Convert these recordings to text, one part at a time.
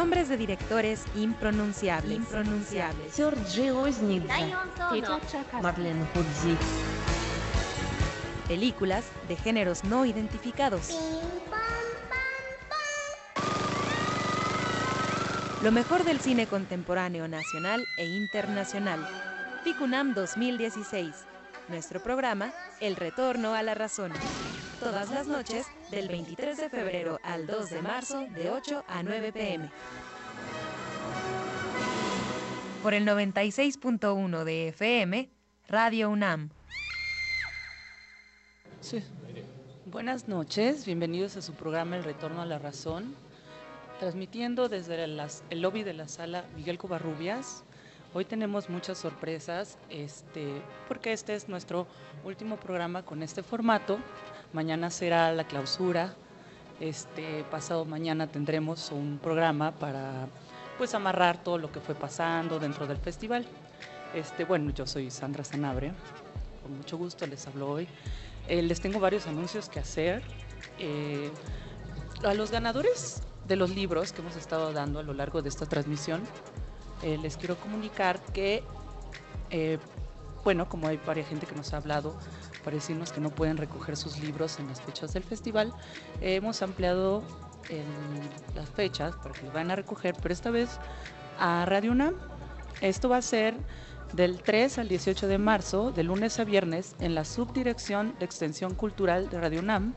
Nombres de directores impronunciables. impronunciables. Sergei Marlene Hudzi. Películas de géneros no identificados. Lo mejor del cine contemporáneo nacional e internacional. FICUNAM 2016. Nuestro programa, El Retorno a la Razón. Todas las noches, del 23 de febrero al 2 de marzo, de 8 a 9 pm. Por el 96.1 de FM, Radio UNAM. Buenas noches, bienvenidos a su programa El Retorno a la Razón, transmitiendo desde el lobby de la sala Miguel Covarrubias. Hoy tenemos muchas sorpresas, este, porque este es nuestro último programa con este formato. Mañana será la clausura. Este pasado mañana tendremos un programa para pues amarrar todo lo que fue pasando dentro del festival. Este, bueno, yo soy Sandra Sanabria. Con mucho gusto les hablo hoy. Eh, les tengo varios anuncios que hacer. Eh, a los ganadores de los libros que hemos estado dando a lo largo de esta transmisión, eh, les quiero comunicar que, bueno, como hay varias gente que nos ha hablado para decirnos que no pueden recoger sus libros en las fechas del festival, eh, hemos ampliado el- las fechas para que los vayan a recoger, pero esta vez a Radio UNAM. Esto va a ser del 3 al 18 de marzo, de lunes a viernes, en la Subdirección de Extensión Cultural de Radio UNAM,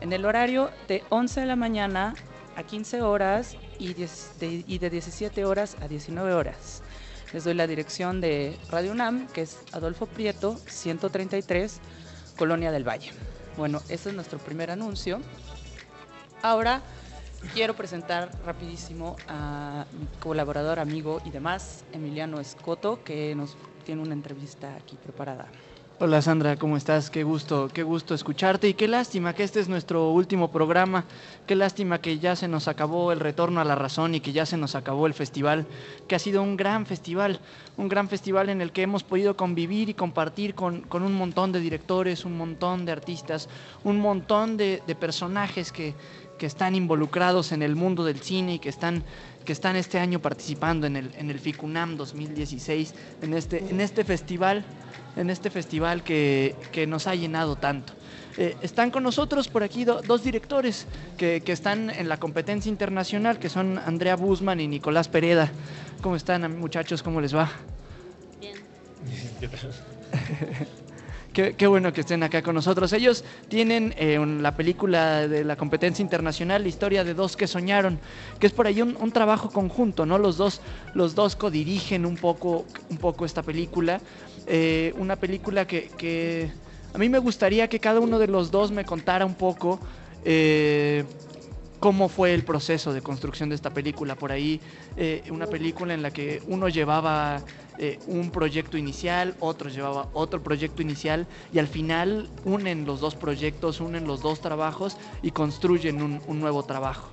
en el horario de 11 de la mañana a 15 horas y, 10 de, y de 17 horas a 19 horas. Les doy la dirección de Radio UNAM, que es Adolfo Prieto, 133, Colonia del Valle. Bueno, ese es nuestro primer anuncio. Ahora quiero presentar rapidísimo a mi colaborador, amigo y demás, Emiliano Escoto, que nos tiene una entrevista aquí preparada. Hola Sandra, ¿cómo estás? Qué gusto, qué gusto escucharte y qué lástima que este es nuestro último programa. Qué lástima que ya se nos acabó el retorno a la razón y que ya se nos acabó el festival, que ha sido un gran festival, un gran festival en el que hemos podido convivir y compartir con, con un montón de directores, un montón de artistas, un montón de, personajes que, que están involucrados en el mundo del cine y que están, que están este año participando en el, en el FICUNAM 2016, en este, en este festival, en este festival que, que nos ha llenado tanto. Eh, están con nosotros por aquí do- dos directores que, que están en la competencia internacional, que son Andrea Busman y Nicolás Pereda. ¿Cómo están, muchachos? ¿Cómo les va? Qué, qué bueno que estén acá con nosotros. Ellos tienen eh, un- la película de la competencia internacional, la historia de dos que soñaron, que es por ahí un, un trabajo conjunto, ¿no? Los dos, los dos codirigen un poco, un poco esta película. Eh, una película que, que a mí me gustaría que cada uno de los dos me contara un poco. eh, cómo fue el proceso de construcción de esta película. Por ahí, eh, una película en la que uno llevaba eh, un proyecto inicial, otro llevaba otro proyecto inicial y al final unen los dos proyectos, unen los dos trabajos y construyen un, un nuevo trabajo.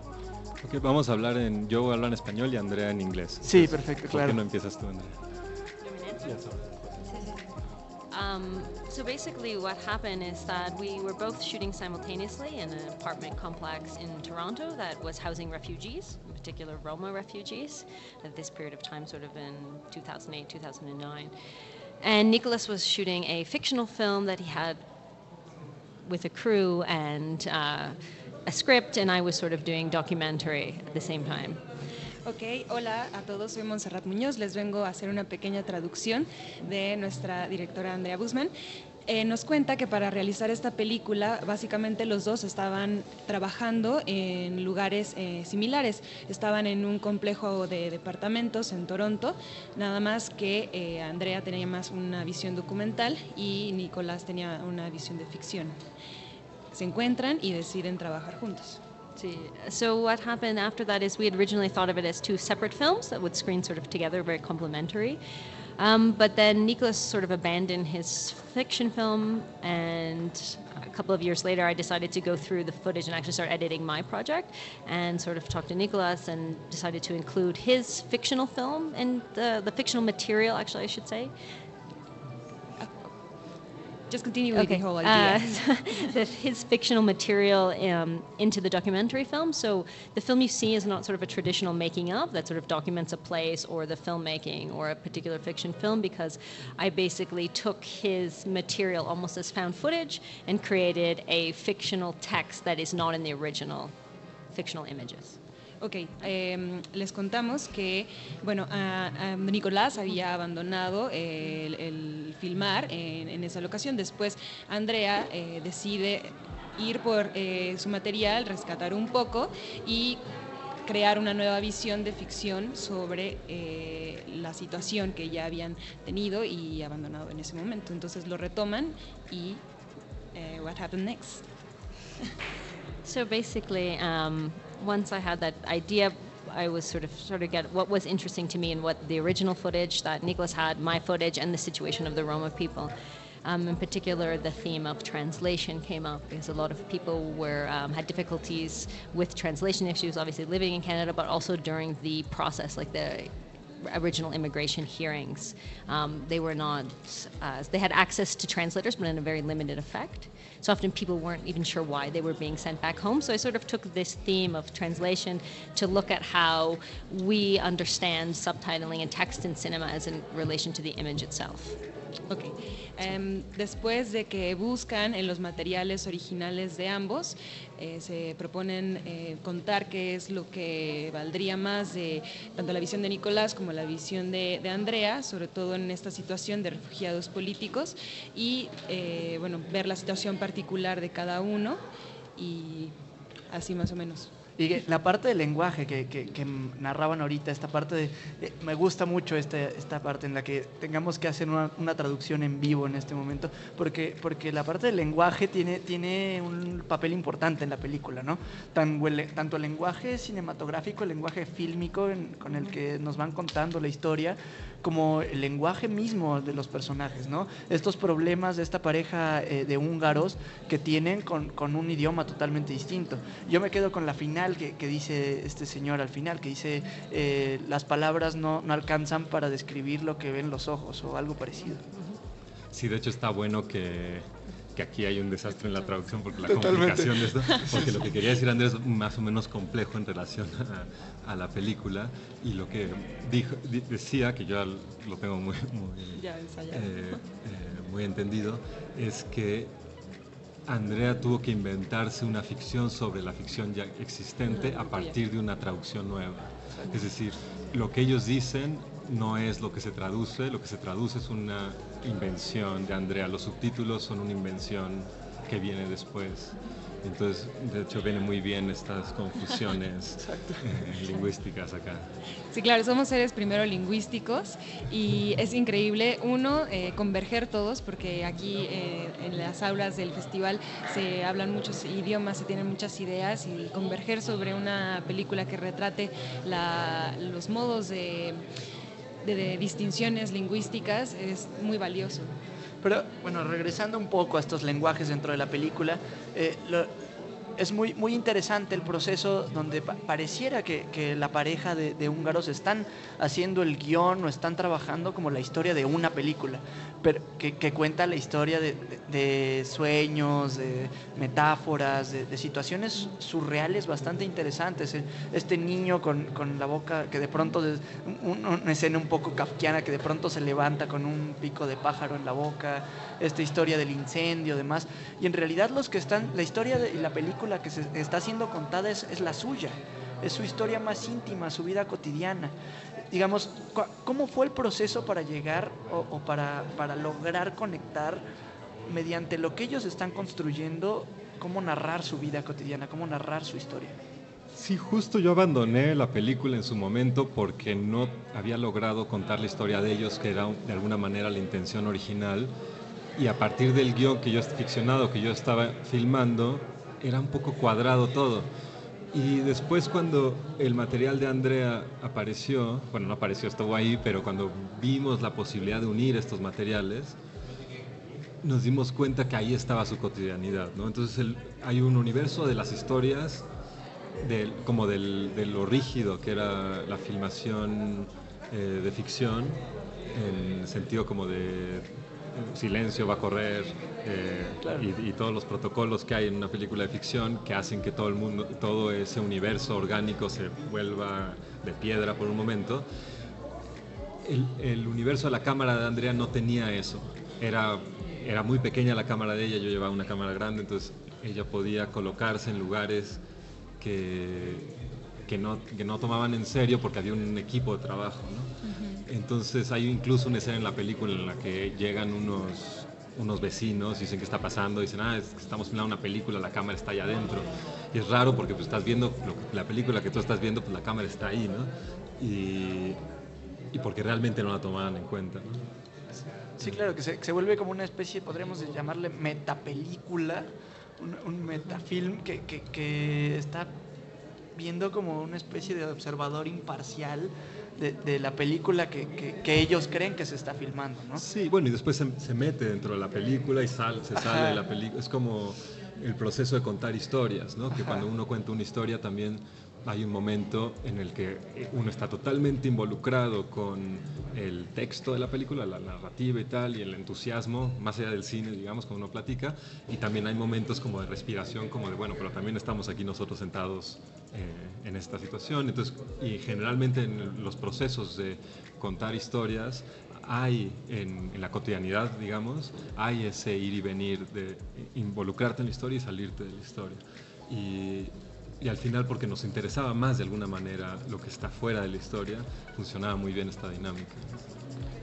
Ok, vamos a hablar en. Yo voy a hablar en español y Andrea en inglés. Sí, Entonces, perfecto, ¿Por claro. qué no empiezas tú, Andrea? Um, so basically, what happened is that we were both shooting simultaneously in an apartment complex in Toronto that was housing refugees, in particular Roma refugees, at this period of time, sort of in 2008, 2009. And Nicholas was shooting a fictional film that he had with a crew and uh, a script, and I was sort of doing documentary at the same time. Ok, hola a todos, soy Montserrat Muñoz, les vengo a hacer una pequeña traducción de nuestra directora Andrea Busman. Eh, nos cuenta que para realizar esta película, básicamente los dos estaban trabajando en lugares eh, similares. Estaban en un complejo de departamentos en Toronto, nada más que eh, Andrea tenía más una visión documental y Nicolás tenía una visión de ficción. Se encuentran y deciden trabajar juntos. So what happened after that is we had originally thought of it as two separate films that would screen sort of together, very complementary. Um, but then Nicholas sort of abandoned his fiction film, and a couple of years later, I decided to go through the footage and actually start editing my project, and sort of talk to Nicholas and decided to include his fictional film and the the fictional material, actually, I should say, Just continue with Okay. the whole Uh, idea. the, his fictional material um, into the documentary film. So the film you see is not sort of a traditional making of that sort of documents a place or the filmmaking or a particular fiction film because I basically took his material almost as found footage and created a fictional text that is not in the original fictional images. Ok, em, les contamos que, bueno, a- Nicolás había abandonado el, el filmar en, en esa locación. Después, Andrea eh, decide ir por eh, su material, rescatar un poco y crear una nueva visión de ficción sobre eh, la situación que ya habían tenido y abandonado en ese momento. Entonces lo retoman y eh, what happened next? So basically, um, once I had that idea, I was sort of sort of get what was interesting to me and what the original footage that Nicholas had, my footage, and the situation of the Roma people. Um, in particular, the theme of translation came up because a lot of people were um, had difficulties with translation issues. Obviously, living in Canada, but also during the process, like the original immigration hearings. Um, they were not, uh, they had access to translators, but in a very limited effect. So often people weren't even sure why they were being sent back home. So I sort of took this theme of translation to look at how we understand subtitling and text in cinema as in relation to the image itself. Ok. Em, después de que buscan en los materiales originales de ambos, eh, se proponen eh, contar qué es lo que valdría más de tanto la visión de Nicolás como la visión de, de Andrea, sobre todo en esta situación de refugiados políticos, y eh, bueno, ver la situación particular de cada uno y así más o menos. Y la parte del lenguaje que, que- que narraban ahorita, esta parte de... eh, me gusta mucho esta, esta parte en la que tengamos que hacer una, una traducción en vivo en este momento, porque, porque la parte del lenguaje tiene, tiene un papel importante en la película, ¿no? Tan, tanto el lenguaje cinematográfico, el lenguaje fílmico en- con el que nos van contando la historia, como el lenguaje mismo de los personajes, ¿no? Estos problemas de esta pareja eh, de húngaros que tienen con, con un idioma totalmente distinto. Yo me quedo con la final que, que dice este señor al final, que dice eh, las palabras no, no alcanzan para describir lo que ven los ojos o algo parecido. Sí, de hecho está bueno que, que aquí hay un desastre en la traducción porque la Totalmente. complicación de esto, porque lo que quería decir Andrés es más o menos complejo en relación a, a la película y lo que dijo, di- decía, que yo lo tengo muy, muy, eh, eh, muy entendido, es que Andrea tuvo que inventarse una ficción sobre la ficción ya existente a partir de una traducción nueva. Es decir, lo que ellos dicen no es lo que se traduce, lo que se traduce es una invención de Andrea. Los subtítulos son una invención que viene después. Entonces, de hecho, vienen muy bien estas confusiones eh, lingüísticas acá. Sí, claro, somos seres primero lingüísticos y es increíble, uno, eh, converger todos, porque aquí eh, en las aulas del festival se hablan muchos idiomas, se tienen muchas ideas y converger sobre una película que retrate los modos de distinciones lingüísticas es muy valioso. Pero bueno, regresando un poco a estos lenguajes dentro de la película, eh, lo- es muy, muy interesante el proceso donde pa- pareciera que, que la pareja de, de húngaros están haciendo el guion o están trabajando como la historia de una película, pero que, que cuenta la historia de, de- de sueños, de metáforas, de, situaciones surreales bastante interesantes. El- Este niño con, con la boca que de pronto, un- una escena un poco kafkiana que de pronto se levanta con un pico de pájaro en la boca, esta historia del incendio, demás. Y en realidad los que están, la historia y la película que se está siendo contada es, es la suya, es su historia más íntima, su vida cotidiana. Digamos, ¿cómo fue el proceso para llegar o, o para, para lograr conectar mediante lo que ellos están construyendo, cómo narrar su vida cotidiana, cómo narrar su historia? Sí, justo yo abandoné la película en su momento porque no había logrado contar la historia de ellos, que era de alguna manera la intención original. Y a partir del guion que yo ficcionado, que yo estaba filmando, era un poco cuadrado todo. Y después cuando el material de Andrea apareció, bueno, no apareció, estuvo ahí, pero cuando vimos la posibilidad de unir estos materiales, nos dimos cuenta que ahí estaba su cotidianidad, ¿no? Entonces el- hay un universo de las historias, del- como del- de lo rígido que era la filmación eh, de ficción, en sentido como de silencio va a correr eh, y, todos los protocolos que hay en una película de ficción que hacen que todo el mundo, todo ese universo orgánico se vuelva de piedra por un momento. El, el universo de la cámara de Andrea no tenía eso. Era, era muy pequeña la cámara de ella, yo llevaba una cámara grande, entonces ella podía colocarse en lugares que, que, no, que no tomaban en serio porque había un equipo de trabajo. ¿no? Entonces hay incluso una escena en la película en la que llegan unos, unos vecinos, dicen qué está pasando, dicen, ah, estamos filmando una película, la cámara está allá adentro. Y es raro porque pues, estás viendo la película que tú estás viendo, pues la cámara está ahí, ¿no? Y, y porque realmente no la tomaban en cuenta. ¿no? Sí, claro, que se, se, vuelve como una especie, podríamos llamarle metapelícula, un, un metafilm que, que, que, está viendo como una especie de observador imparcial de, de la película que, que, ellos creen que se está filmando, ¿no? Sí, bueno, y después se, se mete dentro de la película y sal, se sale Ajá. de la película. Es como el proceso de contar historias, ¿no? Que cuando uno cuenta una historia también hay un momento en el que uno está totalmente involucrado con el texto de la película, la narrativa y tal, y el entusiasmo, más allá del cine, digamos, cuando uno platica, y también hay momentos como de respiración, como de, bueno, pero también estamos aquí nosotros sentados eh, en esta situación. Entonces, y generalmente en los procesos de contar historias, hay en, en, la cotidianidad, digamos, hay ese ir y venir de involucrarte en la historia y salirte de la historia. Y, y al final porque nos interesaba más de alguna manera lo que está fuera de la historia, funcionaba muy bien esta dinámica.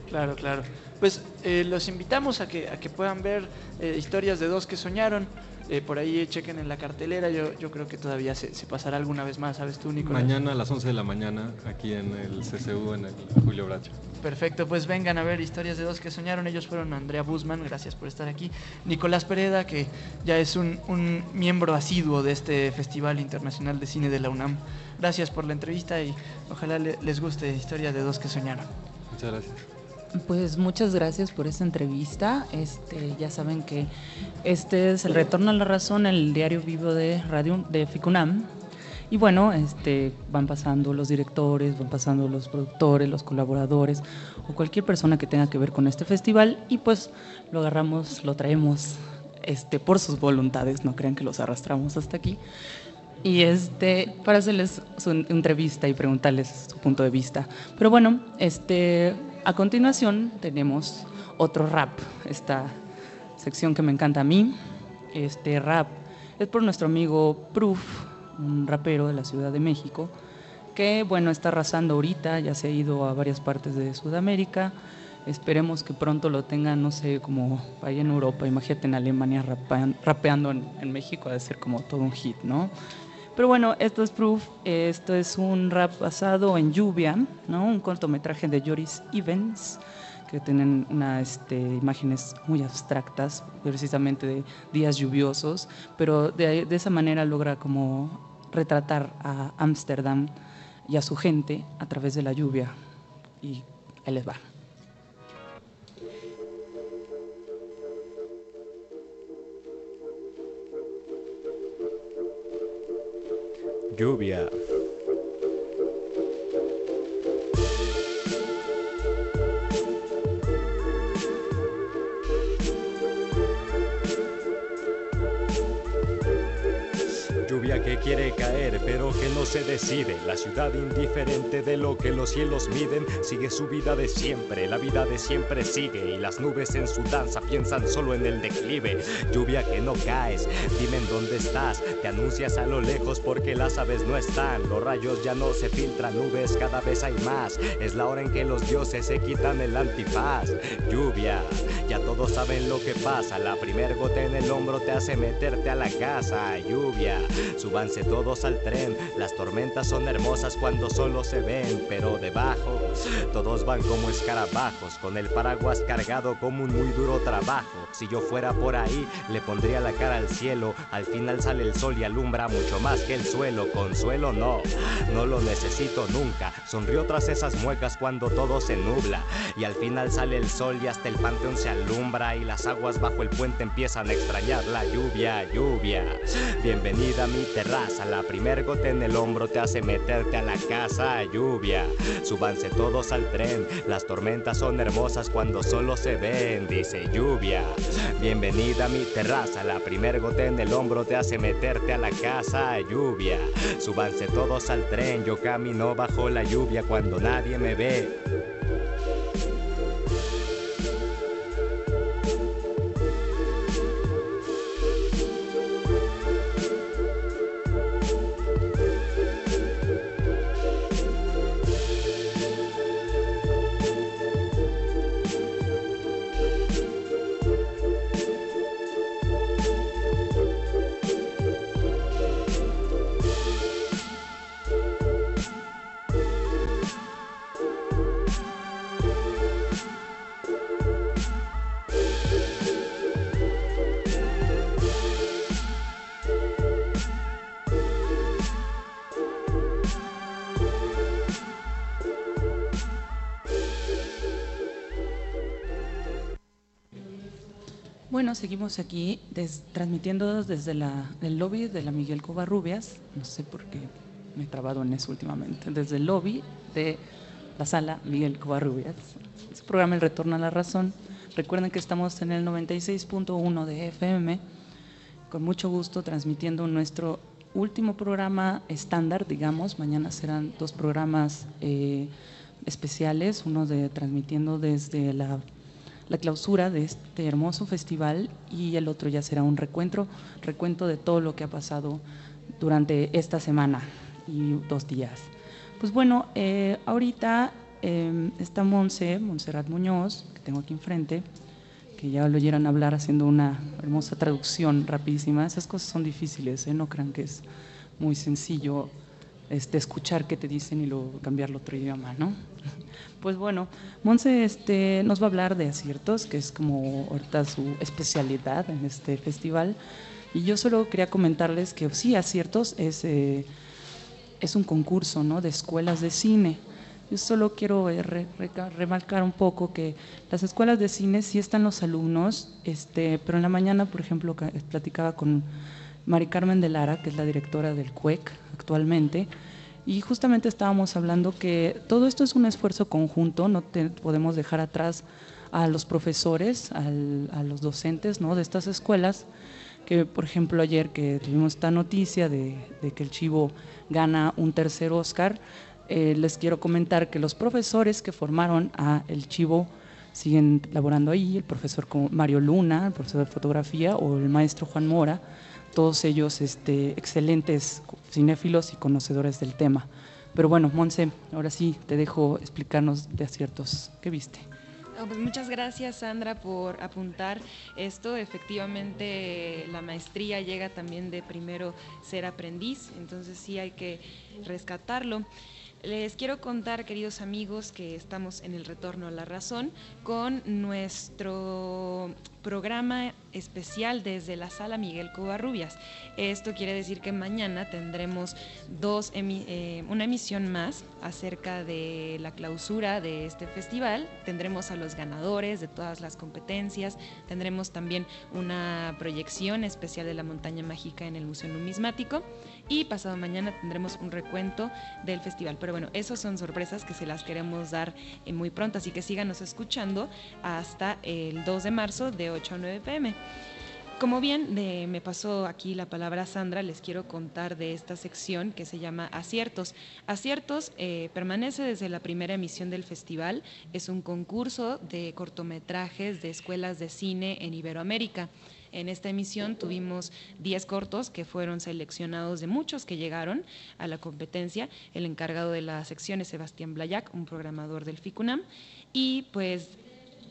Claro, claro. Pues eh, los invitamos a que, a que puedan ver eh, historias de dos que soñaron. Eh, por ahí chequen en la cartelera, yo, yo creo que todavía se, se, pasará alguna vez más, ¿sabes tú, Nicolás? Mañana a las 11 de la mañana, aquí en el CCU, en el Julio Bracho. Perfecto, pues vengan a ver historias de dos que soñaron. Ellos fueron Andrea Busman, gracias por estar aquí. Nicolás Pereda, que ya es un, un miembro asiduo de este Festival Internacional de Cine de la UNAM. Gracias por la entrevista y ojalá le, les guste Historias de dos que soñaron. Muchas gracias. Pues muchas gracias por esta entrevista. Este, ya saben que este es el retorno a la razón, el diario vivo de radio de Ficunam. Y bueno, este, van pasando los directores, van pasando los productores, los colaboradores o cualquier persona que tenga que ver con este festival y pues lo agarramos, lo traemos este, por sus voluntades, no crean que los arrastramos hasta aquí. Y este, para hacerles su entrevista y preguntarles su punto de vista. Pero bueno, este, a continuación tenemos otro rap, esta sección que me encanta a mí. Este rap es por nuestro amigo Proof, un rapero de la Ciudad de México, que bueno, está arrasando ahorita, ya se ha ido a varias partes de Sudamérica. Esperemos que pronto lo tengan, no sé, como vaya en Europa, imagínate en Alemania rapean, rapeando en, en México, ha de ser como todo un hit, ¿no? Pero bueno, esto es Proof, esto es un rap basado en Lluvia, ¿no? un cortometraje de Joris Evans, que tienen este, imágenes muy abstractas, precisamente de días lluviosos, pero de, de esa manera logra como retratar a Ámsterdam y a su gente a través de la lluvia. Y ahí les va. Lluvia. Quiere caer, pero que no se decide. La ciudad indiferente de lo que los cielos miden, sigue su vida de siempre. La vida de siempre sigue y las nubes en su danza piensan solo en el declive. Lluvia que no caes, dime en dónde estás. Te anuncias a lo lejos porque las aves no están. Los rayos ya no se filtran, nubes cada vez hay más. Es la hora en que los dioses se quitan el antifaz. Lluvia, ya todos saben lo que pasa. La primer gota en el hombro te hace meterte a la casa. Lluvia. Súbanse todos al tren, las tormentas son hermosas cuando solo se ven, pero debajo todos van como escarabajos, con el paraguas cargado como un muy duro trabajo. Si yo fuera por ahí, le pondría la cara al cielo, al final sale el sol y alumbra mucho más que el suelo. Consuelo no, no lo necesito nunca. Sonrió tras esas muecas cuando todo se nubla, y al final sale el sol y hasta el panteón se alumbra y las aguas bajo el puente empiezan a extrañar la lluvia, lluvia. Bienvenida a mi mi La primer gota en el hombro te hace meterte a la casa. Lluvia, súbanse todos al tren. Las tormentas son hermosas cuando solo se ven, dice lluvia. Bienvenida a mi terraza. La primer gota en el hombro te hace meterte a la casa. Lluvia, súbanse todos al tren. Yo camino bajo la lluvia cuando nadie me ve. Bueno, seguimos aquí transmitiendo desde el lobby de la Miguel Covarrubias, no sé por qué me he trabado en eso últimamente, desde el lobby de la sala Miguel Covarrubias. Este programa El Retorno a la Razón. Recuerden que estamos en el 96.1 de FM, con mucho gusto transmitiendo nuestro último programa estándar, digamos. Mañana serán dos programas eh, especiales, uno de transmitiendo desde la la clausura de este hermoso festival y el otro ya será un recuento, recuento de todo lo que ha pasado durante esta semana y dos días. Pues bueno, eh, ahorita em, está Monse, Montserrat Muñoz, que tengo aquí enfrente, que ya lo oyeron hablar haciendo una hermosa traducción rapidísima. Esas cosas son difíciles, ¿eh? no crean que es muy sencillo este, escuchar qué te dicen y luego cambiarlo otro idioma, ¿no? Pues bueno, Monse este, nos va a hablar de aciertos, que es como ahorita su especialidad en este festival. Y yo solo quería comentarles que sí, aciertos es, eh, es un concurso ¿no? de escuelas de cine. Yo solo quiero eh, remarcar un poco que las escuelas de cine sí están los alumnos, este, pero en la mañana, por ejemplo, platicaba con Mari Carmen de Lara, que es la directora del CUEC actualmente, y justamente estábamos hablando que todo esto es un esfuerzo conjunto, no podemos dejar atrás a los profesores, a los docentes ¿no? de estas escuelas, que por ejemplo ayer que tuvimos esta noticia de, que el Chivo gana un tercer Oscar, eh, les quiero comentar que los profesores que formaron a el Chivo siguen laborando ahí, el profesor Mario Luna, el profesor de fotografía, o el maestro Juan Mora, todos ellos este, excelentes cinéfilos y conocedores del tema. Pero bueno, Monse, ahora sí te dejo explicarnos de aciertos. ¿Qué viste? pues muchas gracias Sandra por apuntar esto. Efectivamente la maestría llega también de primero ser aprendiz, entonces sí hay que rescatarlo. Les quiero contar, queridos amigos, que estamos en el retorno a la razón con nuestro programa especial desde la sala Miguel Covarrubias. Esto quiere decir que mañana tendremos dos eh, una emisión más acerca de la clausura de este festival. Tendremos a los ganadores de todas las competencias, tendremos también una proyección especial de la montaña mágica en el Museo Numismático y pasado mañana tendremos un recuento del festival. Pero bueno, esas son sorpresas que se las queremos dar eh, muy pronto, así que síganos escuchando hasta el 2 de marzo de 8 a 9 pm. Como bien me pasó aquí la palabra Sandra, les quiero contar de esta sección que se llama Aciertos. Aciertos eh, permanece desde la primera emisión del festival, es un concurso de cortometrajes de escuelas de cine en Iberoamérica. En esta emisión tuvimos 10 cortos que fueron seleccionados de muchos que llegaron a la competencia. El encargado de la sección es Sebastián Blayac, un programador del FICUNAM. Y pues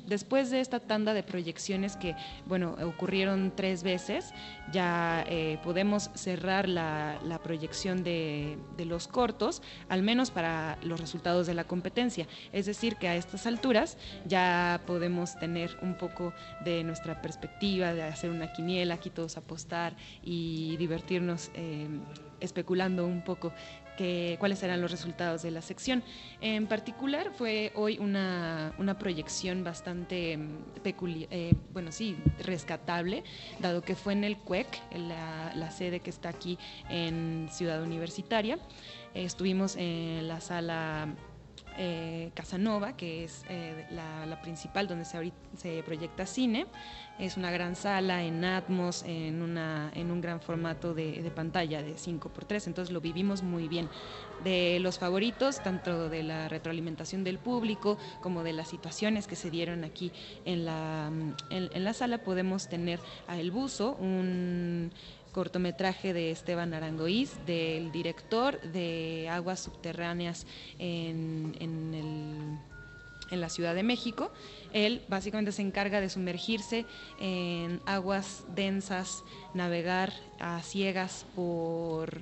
después de esta tanda de proyecciones que, bueno, ocurrieron tres veces, ya eh, podemos cerrar la, proyección de, los cortos, al menos para los resultados de la competencia. Es decir, que a estas alturas ya podemos tener un poco de nuestra perspectiva, de hacer una quiniela, aquí todos apostar y divertirnos. Eh, especulando un poco cuáles serán los resultados de la sección. En particular fue hoy una, proyección bastante mm, peculiar, eh, bueno, sí, rescatable, dado que fue en el CUEC, la sede que está aquí en Ciudad Universitaria. estuvimos en la sala eh, Casanova, que es eh, la, principal donde se, proyecta cine. Es una gran sala en Atmos, en, un gran formato de, pantalla de 5x3, entonces lo vivimos muy bien. De los favoritos, tanto de la retroalimentación del público como de las situaciones que se dieron aquí en en la sala, podemos tener a El Buzo, un cortometraje de Esteban Arangoiz, del director de Aguas Subterráneas en, en, la Ciudad de México. Él básicamente se encarga de sumergirse en aguas densas, navegar a ciegas por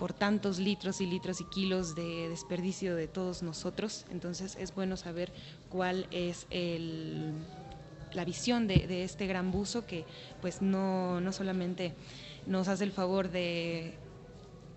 por tantos litros y litros y kilos de desperdicio de todos nosotros. Entonces es bueno saber cuál es el, la visión de, este gran buzo que pues no, no solamente nos hace el favor de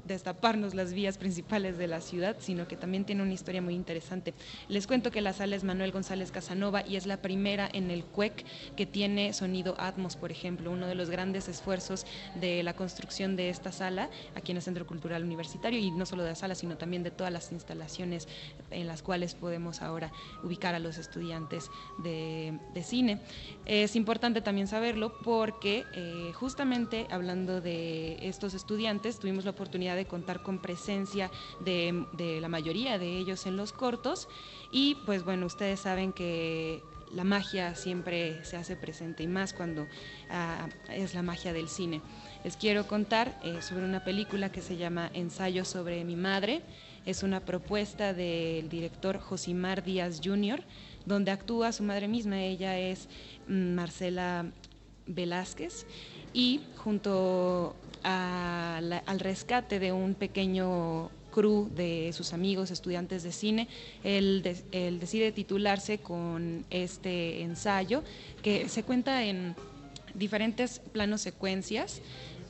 destaparnos las vías principales de la ciudad, sino que también tiene una historia muy interesante. Les cuento que la sala es Manuel González Casanova y es la primera en el CUEC que tiene sonido Atmos, por ejemplo, uno de los grandes esfuerzos de la construcción de esta sala aquí en el Centro Cultural Universitario y no solo de la sala, sino también de todas las instalaciones en las cuales podemos ahora ubicar a los estudiantes de, cine. Es importante también saberlo porque eh, justamente hablando de estos estudiantes, tuvimos la oportunidad de contar con presencia de, la mayoría de ellos en los cortos y pues bueno, ustedes saben que la magia siempre se hace presente y más cuando ah, es la magia del cine. Les quiero contar eh, sobre una película que se llama Ensayo sobre mi madre. Es una propuesta del director Josimar Díaz Jr., donde actúa su madre misma. Ella es mm, Marcela Velázquez y junto al rescate de un pequeño crew de sus amigos estudiantes de cine, él, decide titularse con este ensayo que se cuenta en diferentes planos secuencias.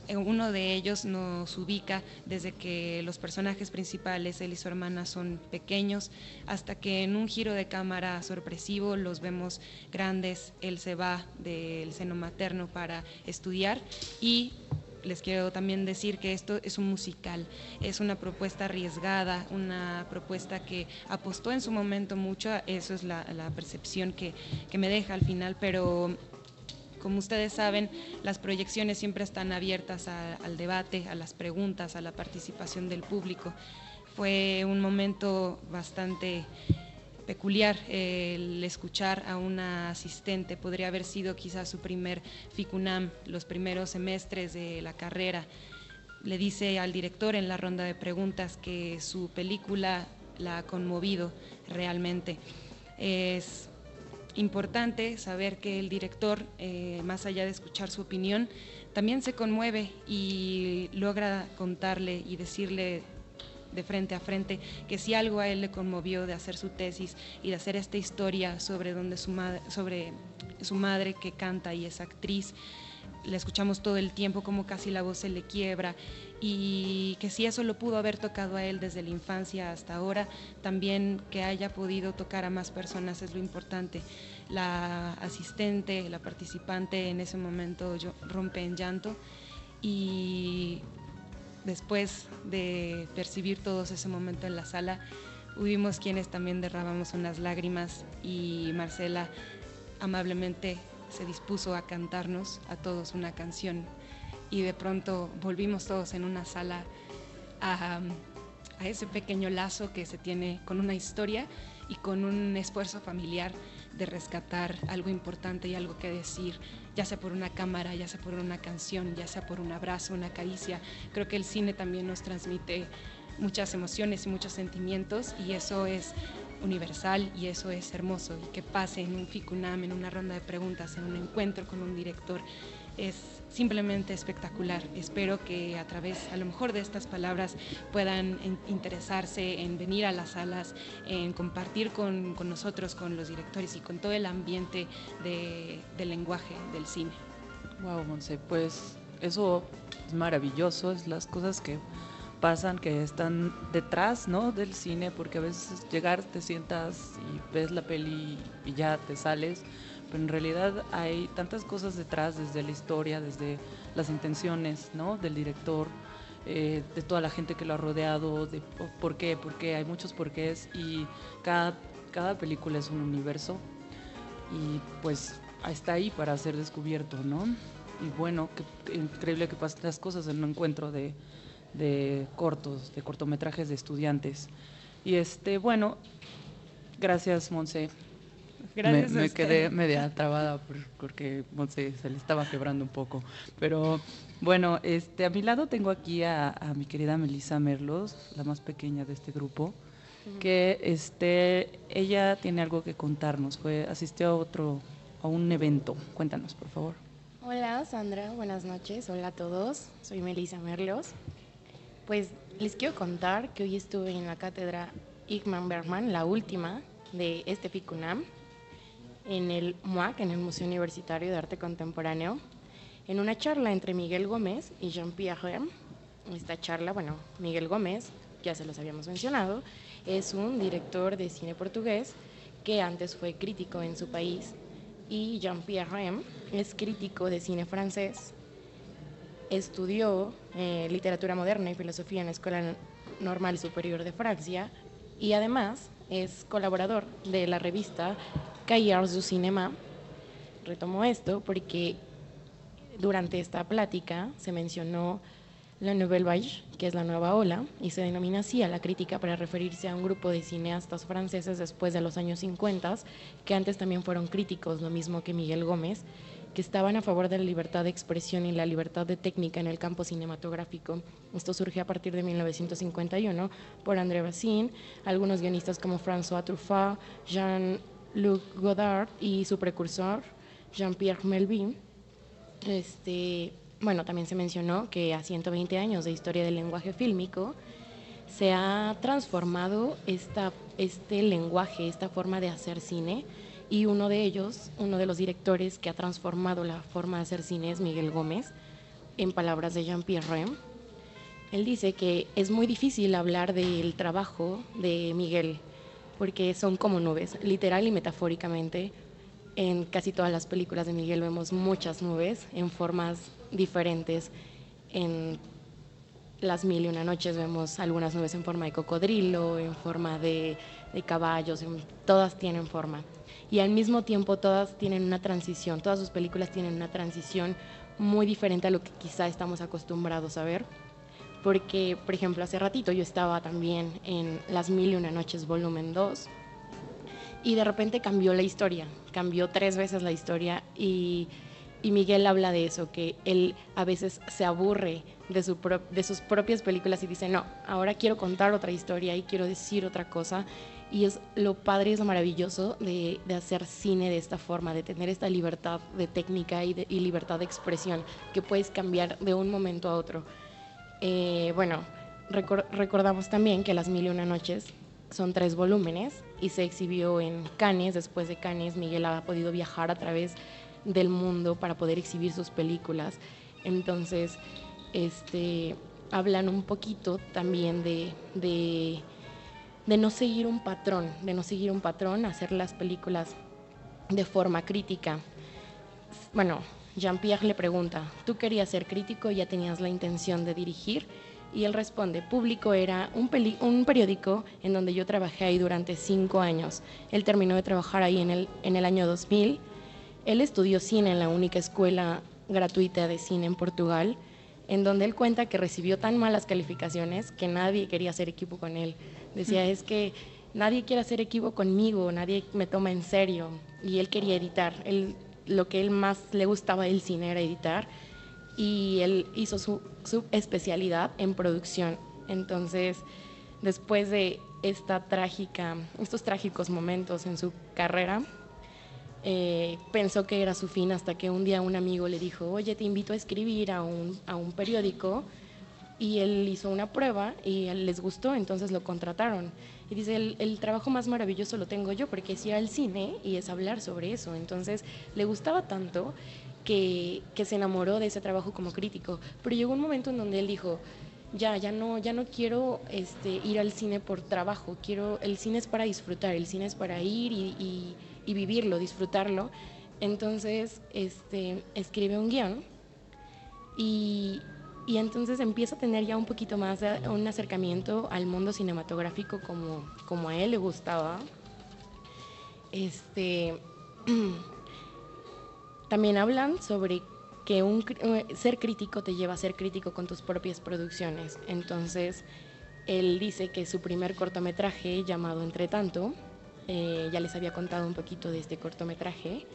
Eh, uno de ellos nos ubica desde que los personajes principales, él y su hermana, son pequeños, hasta que en un giro de cámara sorpresivo los vemos grandes. Él se va del seno materno para estudiar y les quiero también decir que esto es un musical, es una propuesta arriesgada, una propuesta que apostó en su momento mucho, eso es la, percepción que, me deja al final, pero como ustedes saben, las proyecciones siempre están abiertas al debate, a las preguntas, a la participación del público. Fue un momento bastante peculiar el escuchar a una asistente. Podría haber sido quizás su primer FICUNAM, los primeros semestres de la carrera. Le dice al director en la ronda de preguntas que su película la ha conmovido realmente. Es importante saber que el director, eh, más allá de escuchar su opinión, también se conmueve y logra contarle y decirle de frente a frente, que si algo a él le conmovió de hacer su tesis y de hacer esta historia sobre, donde su, madre, sobre su madre que canta y es actriz, le escuchamos todo el tiempo como casi la voz se le quiebra y que si eso lo pudo haber tocado a él desde la infancia hasta ahora, también que haya podido tocar a más personas es lo importante. La asistente, la participante en ese momento rompe en llanto y después de percibir todos ese momento en la sala, hubimos quienes también derramamos unas lágrimas y Marcela amablemente se dispuso a cantarnos a todos una canción. Y de pronto volvimos todos en una sala a, a ese pequeño lazo que se tiene con una historia y con un esfuerzo familiar de rescatar algo importante y algo que decir, ya sea por una cámara, ya sea por una canción, ya sea por un abrazo, una caricia. Creo que el cine también nos transmite muchas emociones y muchos sentimientos y eso es universal y eso es hermoso y que pase en un ficunam, en una ronda de preguntas, en un encuentro con un director es simplemente espectacular. Espero que a través, a lo mejor de estas palabras, puedan interesarse en venir a las salas, en compartir con, nosotros, con los directores y con todo el ambiente de, del lenguaje del cine. Wow, Monse, pues eso es maravilloso, es las cosas que pasan que están detrás ¿no? del cine, porque a veces llegar, te sientas y ves la peli y ya te sales, pero en realidad hay tantas cosas detrás, desde la historia, desde las intenciones ¿no? del director, eh, de toda la gente que lo ha rodeado, de por qué, por qué, hay muchos porqués y cada, cada película es un universo y pues está ahí para ser descubierto, ¿no? Y bueno, qué increíble que pasen las cosas en un encuentro de, de cortos, de cortometrajes de estudiantes. Y este, bueno, gracias Monse. Gracias. Me, me quedé media trabada porque Monse se le estaba quebrando un poco. Pero bueno, este, a mi lado tengo aquí a, a mi querida Melissa Merlos, la más pequeña de este grupo, que este, ella tiene algo que contarnos. Fue, asistió a otro, a un evento. Cuéntanos, por favor. Hola Sandra, buenas noches. Hola a todos. Soy Melissa Merlos. Pues les quiero contar que hoy estuve en la cátedra Igman Bergman, la última de este FICUNAM, en el MUAC, en el Museo Universitario de Arte Contemporáneo, en una charla entre Miguel Gómez y Jean-Pierre. Esta charla, bueno, Miguel Gómez, ya se los habíamos mencionado, es un director de cine portugués que antes fue crítico en su país y Jean-Pierre es crítico de cine francés. Estudió eh, literatura moderna y filosofía en la Escuela Normal Superior de Francia y además es colaborador de la revista Cahiers du Cinéma. Retomo esto porque durante esta plática se mencionó la Nouvelle Vague, que es la nueva ola, y se denomina así a la crítica para referirse a un grupo de cineastas franceses después de los años 50, que antes también fueron críticos, lo mismo que Miguel Gómez, que estaban a favor de la libertad de expresión y la libertad de técnica en el campo cinematográfico. Esto surge a partir de 1951 por André Bazin, algunos guionistas como François Truffaut, Jean-Luc Godard y su precursor Jean-Pierre Melvin. Este, bueno, también se mencionó que a 120 años de historia del lenguaje fílmico se ha transformado esta, este lenguaje, esta forma de hacer cine y uno de ellos, uno de los directores que ha transformado la forma de hacer cine es Miguel Gómez, en palabras de Jean-Pierre Rem. Él dice que es muy difícil hablar del trabajo de Miguel, porque son como nubes, literal y metafóricamente. En casi todas las películas de Miguel vemos muchas nubes en formas diferentes. En Las Mil y Una Noches vemos algunas nubes en forma de cocodrilo, en forma de, de caballos, todas tienen forma y al mismo tiempo todas tienen una transición, todas sus películas tienen una transición muy diferente a lo que quizá estamos acostumbrados a ver. Porque, por ejemplo, hace ratito yo estaba también en Las Mil y Una Noches, volumen 2, y de repente cambió la historia, cambió tres veces la historia y, y Miguel habla de eso, que él a veces se aburre de, su de sus propias películas y dice, no, ahora quiero contar otra historia y quiero decir otra cosa y es lo padre y es lo maravilloso de, hacer cine de esta forma, de tener esta libertad de técnica y, libertad de expresión que puedes cambiar de un momento a otro. Eh, bueno, recordamos también que Las Mil y Una Noches son tres volúmenes y se exhibió en Cannes. Después de Cannes, Miguel ha podido viajar a través del mundo para poder exhibir sus películas. Entonces, este, hablan un poquito también de de no seguir un patrón, de no seguir un patrón, hacer las películas de forma crítica. Bueno, Jean-Pierre le pregunta, ¿tú querías ser crítico y ya tenías la intención de dirigir? Y él responde, Público era un, un, periódico en donde yo trabajé ahí durante cinco años. Él terminó de trabajar ahí en el, en el año 2000. Él estudió cine en la única escuela gratuita de cine en Portugal, en donde él cuenta que recibió tan malas calificaciones que nadie quería hacer equipo con él. Decía, es que nadie quiere hacer equipo conmigo, nadie me toma en serio. Y él quería editar. Él, lo que él más le gustaba del cine era editar. Y él hizo su, su especialidad en producción. Entonces, después de esta trágica, estos trágicos momentos en su carrera, eh, pensó que era su fin hasta que un día un amigo le dijo, oye, te invito a escribir a un, a un periódico y él hizo una prueba y les gustó, entonces lo contrataron. Y dice, el, trabajo más maravilloso lo tengo yo porque es ir al cine y es hablar sobre eso. Entonces le gustaba tanto que, que se enamoró de ese trabajo como crítico. Pero llegó un momento en donde él dijo, ya, ya no, ya no quiero este, ir al cine por trabajo, quiero, el cine es para disfrutar, el cine es para ir y, vivirlo, disfrutarlo. Entonces, este, escribe un guion y, y entonces empiezo a tener ya un poquito más de, un acercamiento al mundo cinematográfico como, como a él le gustaba. Este, también hablan sobre que un, eh, ser crítico te lleva a ser crítico con tus propias producciones. Entonces, él dice que su primer cortometraje llamado Entre tanto, eh, ya les había contado un poquito de este cortometraje,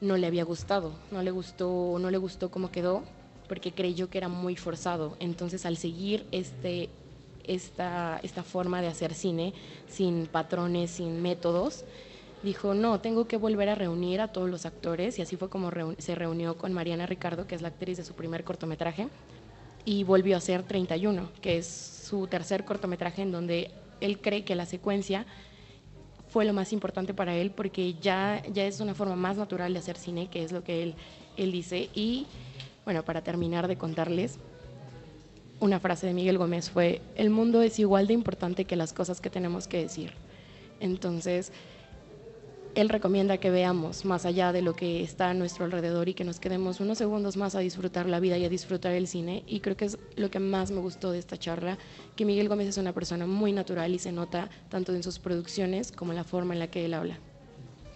no le había gustado, no le gustó, no le gustó cómo quedó, porque creyó que era muy forzado. Entonces, al seguir este, esta, esta forma de hacer cine, sin patrones, sin métodos, dijo, no, tengo que volver a reunir a todos los actores y así fue como se reunió con Mariana Ricardo, que es la actriz de su primer cortometraje, y volvió a hacer 31, que es su tercer cortometraje en donde él cree que la secuencia fue lo más importante para él porque ya, ya es una forma más natural de hacer cine, que es lo que él, él dice. Y bueno, para terminar de contarles, una frase de Miguel Gómez fue, el mundo es igual de importante que las cosas que tenemos que decir. Entonces, él recomienda que veamos más allá de lo que está a nuestro alrededor y que nos quedemos unos segundos más a disfrutar la vida y a disfrutar el cine. Y creo que es lo que más me gustó de esta charla, que Miguel Gómez es una persona muy natural y se nota tanto en sus producciones como en la forma en la que él habla.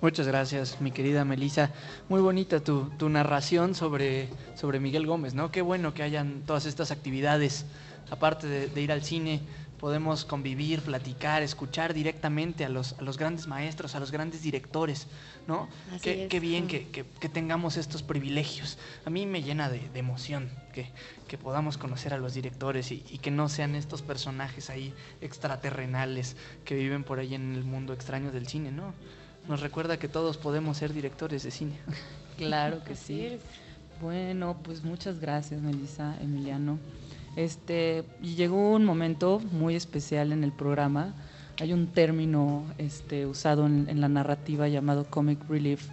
Muchas gracias, mi querida Melissa. Muy bonita tu, narración sobre, sobre Miguel Gómez, ¿no? Qué bueno que hayan todas estas actividades, aparte de ir al cine podemos convivir, platicar, escuchar directamente a los, a los grandes maestros, a los grandes directores, ¿no? Qué, qué, bien que, que, tengamos estos privilegios. A mí me llena de, de emoción que, que, podamos conocer a los directores y, y, que no sean estos personajes ahí extraterrenales que viven por ahí en el mundo extraño del cine, ¿no? Nos recuerda que todos podemos ser directores de cine. Claro que sí. Bueno, pues muchas gracias, Melissa, Emiliano. Este, y llegó un momento muy especial en el programa. Hay un término este, usado en, la narrativa llamado comic relief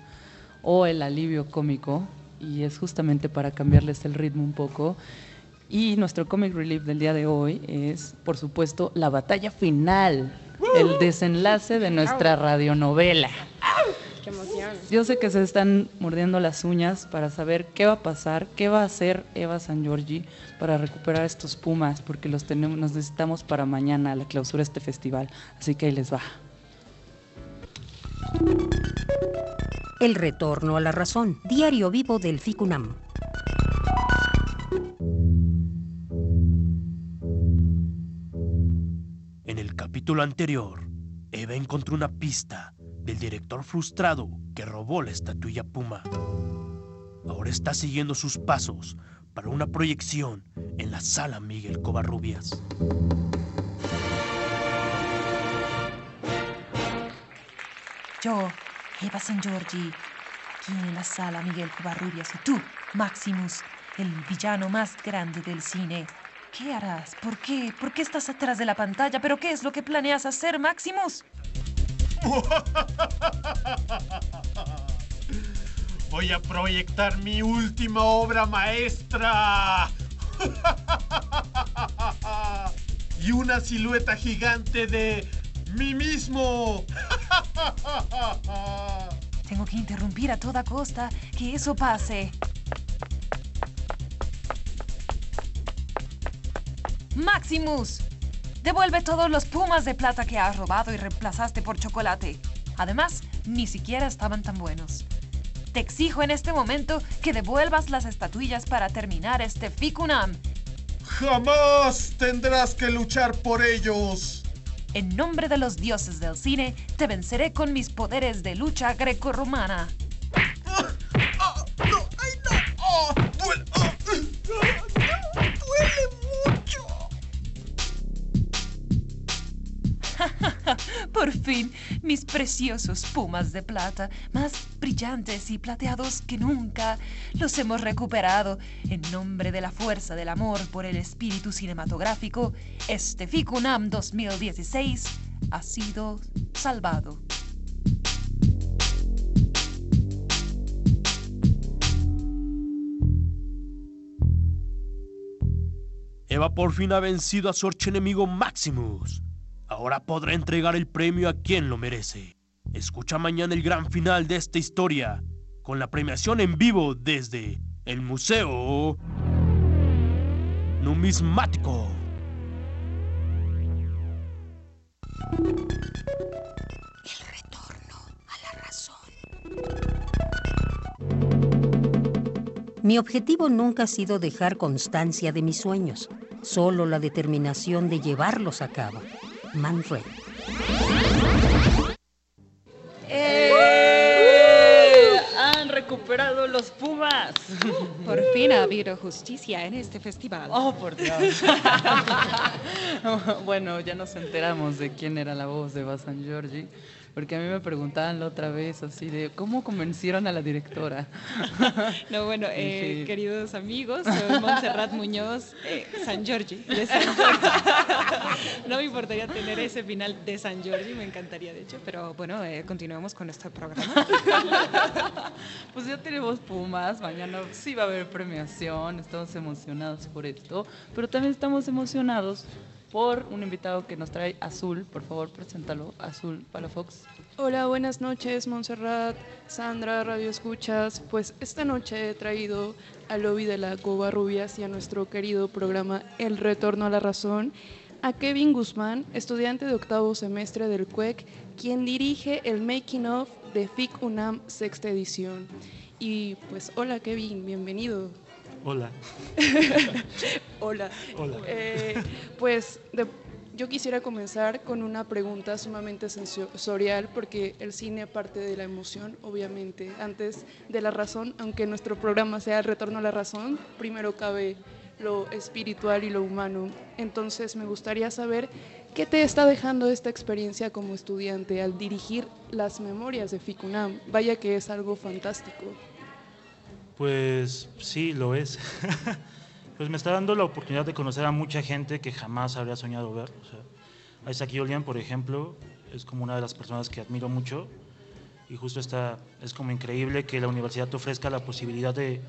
o el alivio cómico, y es justamente para cambiarles el ritmo un poco. Y nuestro comic relief del día de hoy es, por supuesto, la batalla final, el desenlace de nuestra radionovela. Qué emoción. Yo sé que se están mordiendo las uñas para saber qué va a pasar, qué va a hacer Eva San Giorgi para recuperar estos pumas, porque los tenemos, nos necesitamos para mañana, la clausura de este festival. Así que ahí les va. El retorno a la razón, diario vivo del FICUNAM. Capítulo anterior, Eva encontró una pista del director frustrado que robó la estatuilla Puma. Ahora está siguiendo sus pasos para una proyección en la sala Miguel Covarrubias. Yo, Eva San Giorgi, aquí en la sala Miguel Covarrubias y tú, Maximus, el villano más grande del cine. ¿Qué harás? ¿Por qué? ¿Por qué estás atrás de la pantalla? ¿Pero qué es lo que planeas hacer, Maximus? Voy a proyectar mi última obra maestra. y una silueta gigante de mí mismo. Tengo que interrumpir a toda costa que eso pase. Maximus, Devuelve todos los pumas de plata que has robado y reemplazaste por chocolate. Además, ni siquiera estaban tan buenos. Te exijo en este momento que devuelvas las estatuillas para terminar este Ficunam. Jamás tendrás que luchar por ellos. En nombre de los dioses del cine, te venceré con mis poderes de lucha grecorromana. ¡Ah! ¡Ah! ¡No! ¡Ay, no! ¡Oh! Fin, mis preciosos pumas de plata, más brillantes y plateados que nunca, los hemos recuperado. En nombre de la fuerza del amor por el espíritu cinematográfico, este Ficunam 2016 ha sido salvado. Eva por fin ha vencido a su archienemigo Maximus. Ahora podrá entregar el premio a quien lo merece. Escucha mañana el gran final de esta historia, con la premiación en vivo desde el Museo Numismático. El retorno a la razón. Mi objetivo nunca ha sido dejar constancia de mis sueños, solo la determinación de llevarlos a cabo. Manfred. ¡Eh! Han recuperado los Pumas. Por fin ha habido justicia en este festival. Oh, por Dios. bueno, ya nos enteramos de quién era la voz de Basan Giorgi, porque a mí me preguntaban la otra vez así de cómo convencieron a la directora. No, bueno, eh, queridos amigos, soy Montserrat Muñoz, eh, San Giorgi, de San Giorgi. No me importaría tener ese final de San Giorgi, me encantaría de hecho, pero bueno, eh, continuemos con nuestro programa. Pues ya tenemos Pumas, mañana sí va a haber premiación, estamos emocionados por esto, pero también estamos emocionados por un invitado que nos trae Azul, por favor, preséntalo, Azul Palafox. Hola, buenas noches, Montserrat, Sandra, Radio Escuchas. Pues esta noche he traído al lobby de la Covarrubias y a nuestro querido programa El Retorno a la Razón a Kevin Guzmán, estudiante de octavo semestre del CUEC, quien dirige el Making of de FIC UNAM sexta edición. Y pues, hola Kevin, bienvenido. Hola. Hola. Hola. Eh, pues de- yo quisiera comenzar con una pregunta sumamente sensorial porque el cine parte de la emoción, obviamente, antes de la razón, aunque nuestro programa sea el retorno a la razón, primero cabe lo espiritual y lo humano. Entonces me gustaría saber qué te está dejando esta experiencia como estudiante al dirigir las memorias de FICUNAM. Vaya que es algo fantástico. Pues sí, lo es. pues me está dando la oportunidad de conocer a mucha gente que jamás habría soñado ver. O sea, Isaac Julian, por ejemplo, es como una de las personas que admiro mucho y justo está, es como increíble que la universidad te ofrezca la posibilidad de,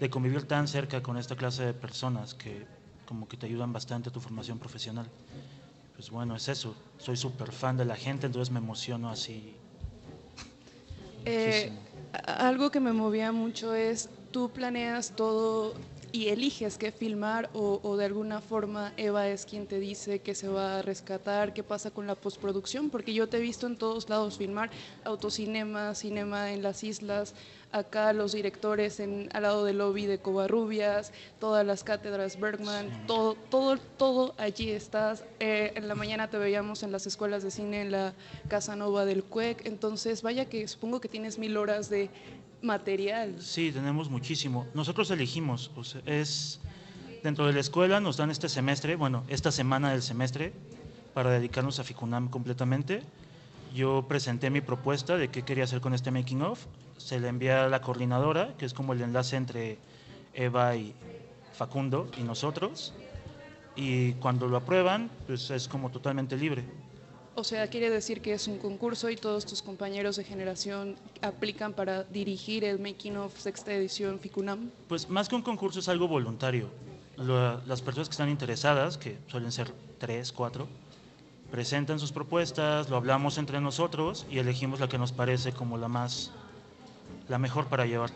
de convivir tan cerca con esta clase de personas que como que te ayudan bastante a tu formación profesional. Pues bueno, es eso. Soy súper fan de la gente, entonces me emociono así. Eh, a- algo que me movía mucho es, tú planeas todo y eliges qué filmar o, de alguna forma Eva es quien te dice que se va a rescatar, qué pasa con la postproducción, porque yo te he visto en todos lados filmar, autocinema, cinema en las islas, acá los directores en, al lado del lobby de Covarrubias, todas las cátedras Bergman, todo, todo, todo allí estás. Eh, en la mañana te veíamos en las escuelas de cine en la Casa Nova del CUEC, entonces vaya que supongo que tienes mil horas de material. Sí, tenemos muchísimo. Nosotros elegimos, o sea, es dentro de la escuela nos dan este semestre, bueno, esta semana del semestre para dedicarnos a Ficunam completamente. Yo presenté mi propuesta de qué quería hacer con este making of, se le envía a la coordinadora, que es como el enlace entre Eva y Facundo y nosotros, y cuando lo aprueban, pues es como totalmente libre. O sea, quiere decir que es un concurso y todos tus compañeros de generación aplican para dirigir el Making of sexta edición FICUNAM. Pues más que un concurso es algo voluntario. Las personas que están interesadas, que suelen ser tres, cuatro, presentan sus propuestas, lo hablamos entre nosotros y elegimos la que nos parece como la más, la mejor para llevar.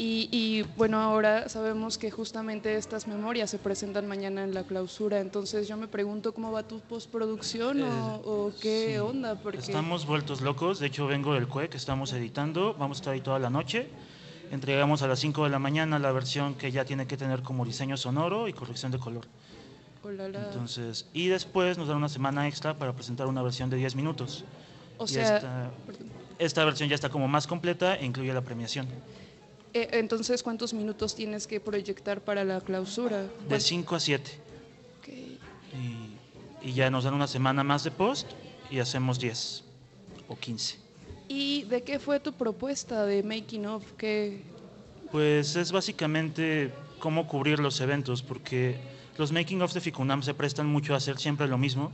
Y, y, bueno, ahora sabemos que justamente estas memorias se presentan mañana en la clausura, entonces yo me pregunto cómo va tu postproducción o, o qué sí. onda, porque Estamos vueltos locos, de hecho vengo del CUE que estamos editando, vamos a estar ahí toda la noche. Entregamos a las 5 de la mañana la versión que ya tiene que tener como diseño sonoro y corrección de color. Oh, la, la. Entonces, y después nos dan una semana extra para presentar una versión de 10 minutos. O Y sea, esta, esta versión ya está como más completa e incluye la premiación. eh, entonces ¿cuántos minutos tienes que proyectar para la clausura? De 5 a 7. Ok. Y, y ya nos dan una semana más de post y hacemos 10 o 15. ¿Y de qué fue tu propuesta de Making of? ¿Qué, Pues es básicamente cómo cubrir los eventos, porque los making of de Ficunam se prestan mucho a hacer siempre lo mismo.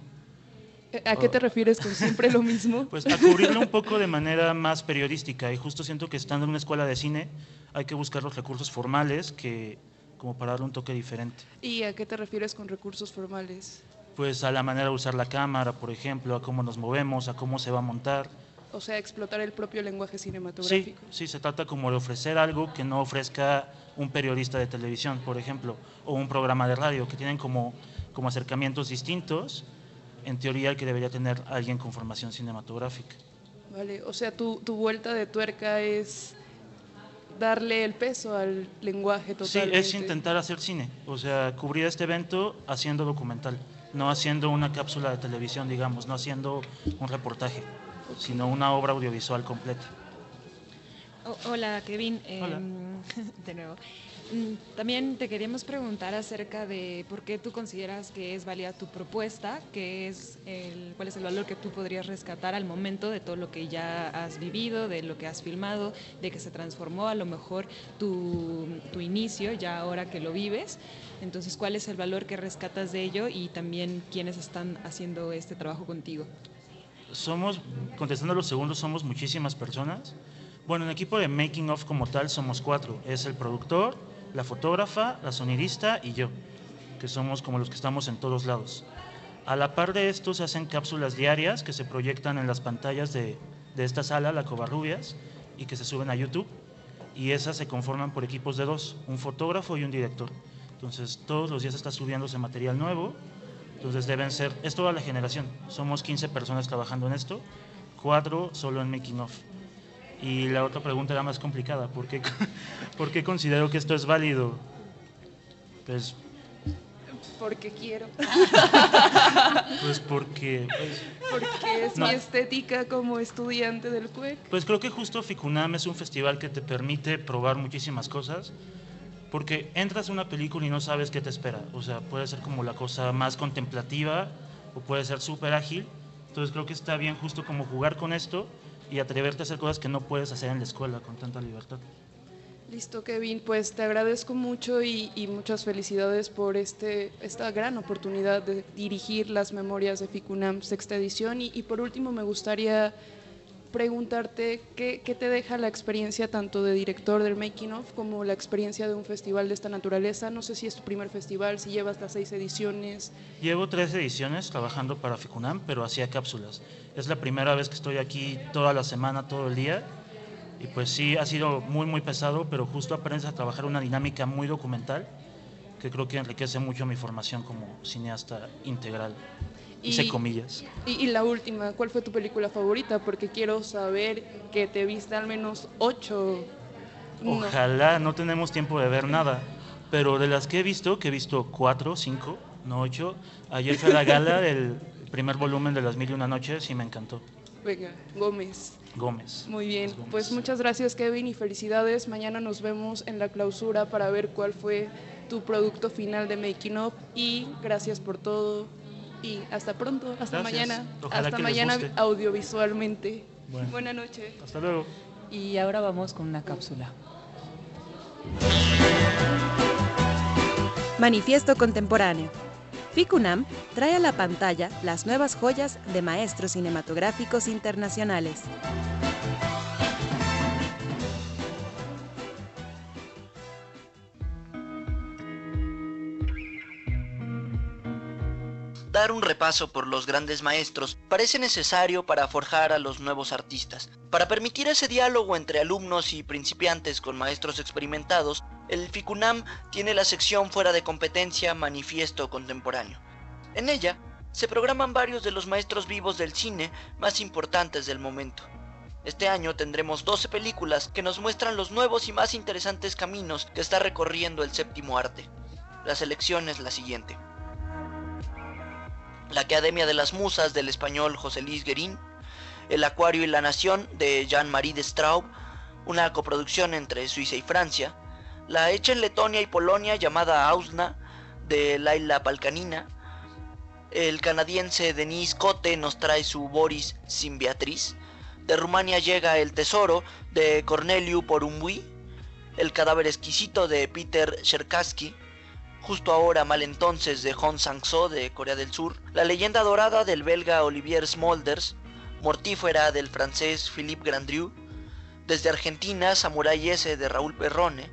eh, ¿A qué te refieres con siempre lo mismo? Pues a cubrirlo un poco de manera más periodística y justo siento que estando en una escuela de cine hay que buscar los recursos formales que como para darle un toque diferente. ¿Y a qué te refieres con recursos formales? Pues a la manera de usar la cámara, por ejemplo, a cómo nos movemos, a cómo se va a montar. O sea, explotar el propio lenguaje cinematográfico. Sí, sí, se trata como de ofrecer algo que no ofrezca un periodista de televisión, por ejemplo, o un programa de radio, que tienen como, como acercamientos distintos, en teoría que debería tener alguien con formación cinematográfica. Vale, o sea, tu, tu vuelta de tuerca es darle el peso al lenguaje totalmente. Sí, es intentar hacer cine, o sea, cubrir este evento haciendo documental, no haciendo una cápsula de televisión, digamos, no haciendo un reportaje, sino una obra audiovisual completa. hola, Kevin. Em, de nuevo. Mm, también te queríamos preguntar acerca de por qué tú consideras que es válida tu propuesta, que es el, cuál es el valor que tú podrías rescatar al momento de todo lo que ya has vivido, de lo que has filmado, de que se transformó a lo mejor tu, tu inicio, ya ahora que lo vives. Entonces, ¿cuál es el valor que rescatas de ello y también quiénes están haciendo este trabajo contigo? Somos, contestando a los segundos, somos muchísimas personas. Bueno, en equipo de Making of como tal somos cuatro. Es el productor, la fotógrafa, la sonidista y yo, que somos como los que estamos en todos lados. A la par de esto se hacen cápsulas diarias que se proyectan en las pantallas de, de esta sala, la Covarrubias, y que se suben a YouTube. Y esas se conforman por equipos de dos, un fotógrafo y un director. Entonces todos los días está subiéndose material nuevo. Entonces deben ser, es toda la generación. Somos 15 personas trabajando en esto, cuatro solo en Making Off. Y la otra pregunta era más complicada, ¿por qué, ¿por qué considero que esto es válido? Pues... Porque quiero. Pues porque... Pues, porque es mi estética como estudiante del CUEC. Pues creo que justo Ficunam es un festival que te permite probar muchísimas cosas, porque entras a una película y no sabes qué te espera. O sea, puede ser como la cosa más contemplativa o puede ser súper ágil. Entonces creo que está bien justo como jugar con esto y atreverte a hacer cosas que no puedes hacer en la escuela con tanta libertad. Listo, Kevin. Pues te agradezco mucho y, muchas felicidades por este, esta gran oportunidad de dirigir las memorias de FICUNAM sexta edición. Y, y por último, me gustaría preguntarte qué, qué, te deja la experiencia tanto de director del Making of como la experiencia de un festival de esta naturaleza. No sé si es tu primer festival, si llevas las seis ediciones. Llevo tres ediciones trabajando para FICUNAM, pero hacía cápsulas. Es la primera vez que estoy aquí toda la semana, todo el día. Y pues sí, ha sido muy, muy pesado, pero justo aprendes a trabajar una dinámica muy documental que creo que enriquece mucho mi formación como cineasta integral. Y, comillas. Y, la última, ¿cuál fue tu película favorita? Porque quiero saber que te viste al menos ocho. Ojalá, no, tenemos tiempo de ver nada. Pero de las que he visto, que he visto cuatro, cinco, no ocho, ayer fue la gala del primer volumen de Las Mil y Una Noches y me encantó. Venga, Gómez. Gómez. Muy bien, pues muchas gracias Kevin y felicidades. Mañana nos vemos en la clausura para ver cuál fue tu producto final de Making Up y gracias por todo y hasta pronto, hasta mañana, hasta mañana audiovisualmente. Buenas noches. Hasta luego. Y ahora vamos con una cápsula. Manifiesto contemporáneo. FICUNAM trae a la pantalla las nuevas joyas de maestros cinematográficos internacionales. Dar un repaso por los grandes maestros parece necesario para forjar a los nuevos artistas. Para permitir ese diálogo entre alumnos y principiantes con maestros experimentados, el FICUNAM tiene la sección fuera de competencia Manifiesto Contemporáneo. En ella se programan varios de los maestros vivos del cine más importantes del momento. Este año tendremos 12 películas que nos muestran los nuevos y más interesantes caminos que está recorriendo el séptimo arte. La selección es la siguiente. La Academia de las Musas del español José Luis Guerín, El Acuario y la Nación de Jean-Marie de Straub, una coproducción entre Suiza y Francia, la hecha en Letonia y Polonia llamada Ausna de Laila Palcanina, el canadiense Denis Cote nos trae su Boris sin Beatriz, de Rumania llega El Tesoro de Corneliu Porumui, El cadáver exquisito de Peter Cherkassky, Justo ahora, mal entonces, de Hong Sang-so de Corea del Sur, La leyenda dorada del belga Olivier Smolders, Mortífera del francés Philippe Grandrieu, desde Argentina, Samurai S de Raúl Perrone,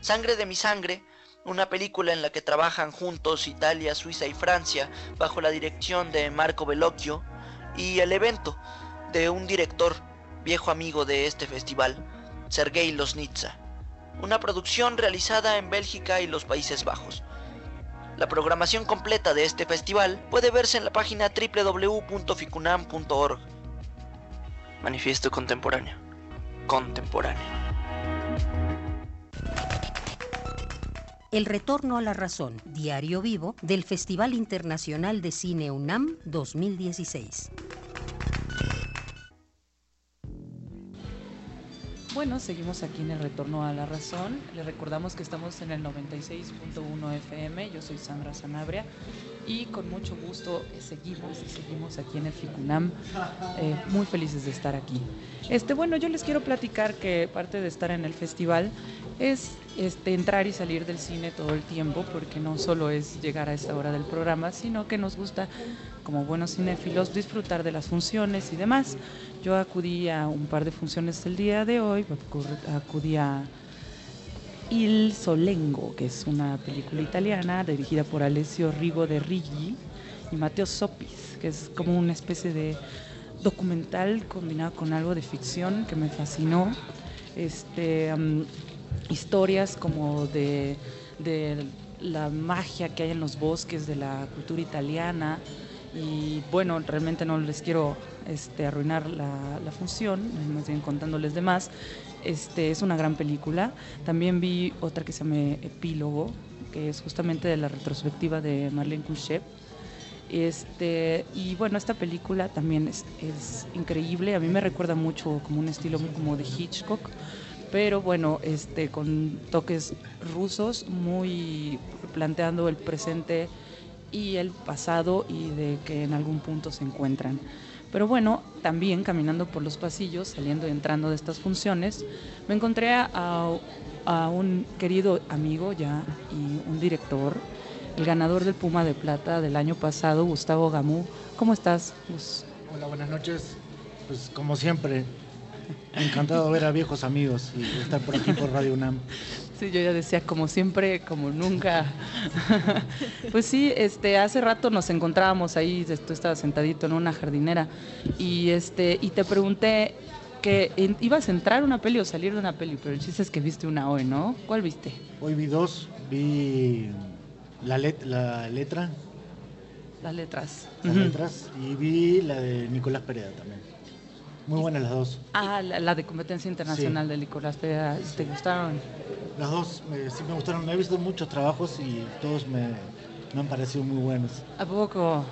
Sangre de mi sangre una película en la que trabajan juntos Italia, Suiza y Francia bajo la dirección de Marco Bellocchio y el evento de un director viejo amigo de este festival, Sergei Losnitsa, una producción realizada en Bélgica y los Países Bajos. La programación completa de este festival puede verse en la página www.ficunam.org. Manifiesto contemporáneo. Contemporáneo. El retorno a la razón, diario vivo del Festival Internacional de Cine UNAM 2016. Bueno, seguimos aquí en el Retorno a la Razón. Les recordamos que estamos en el 96.1 FM. Yo soy Sandra Sanabria y con mucho gusto seguimos y seguimos aquí en el FICUNAM. Eh, muy felices de estar aquí. Este, bueno, yo les quiero platicar que parte de estar en el festival es este, entrar y salir del cine todo el tiempo, porque no solo es llegar a esta hora del programa, sino que nos gusta, como buenos cinéfilos, disfrutar de las funciones y demás. Yo acudí a un par de funciones el día de hoy, acudí a Il Solengo, que es una película italiana dirigida por Alessio Rigo de Riggi y Matteo Sopis, que es como una especie de documental combinado con algo de ficción que me fascinó. Este, historias como de, la magia que hay en los bosques de la cultura italiana. Y bueno, realmente no les quiero este, arruinar la, función, más bien contándoles de más. Este, es una gran película. También vi otra que se llama Epílogo, que es justamente de la retrospectiva de Marlene Couchet. Este, y bueno, esta película también es, es, increíble. A mí me recuerda mucho como un estilo como de Hitchcock pero bueno, este, con toques rusos, muy planteando el presente y el pasado y de que en algún punto se encuentran. Pero bueno, también caminando por los pasillos, saliendo y entrando de estas funciones, me encontré a, un querido amigo ya y un director, el ganador del Puma de Plata del año pasado, Gustavo Gamú. ¿Cómo estás, Hola, buenas noches. Pues como siempre, Encantado de ver a viejos amigos y estar por aquí por Radio UNAM. Sí, yo ya decía, como siempre, como nunca. pues sí, este, hace rato nos encontrábamos ahí, tú estabas sentadito en una jardinera, y este, y te pregunté que ibas a entrar a una peli o salir de una peli, pero el chiste es que viste una hoy, ¿no? ¿Cuál viste? Hoy vi dos, vi la, la letra. Las letras. Las letras, y vi la de Nicolás Pereda también. Muy buenas las dos. Ah, la, de competencia internacional de Nicolás ¿te gustaron? Las dos sí me gustaron. He visto muchos trabajos y todos me, han parecido muy buenos. ¿A poco?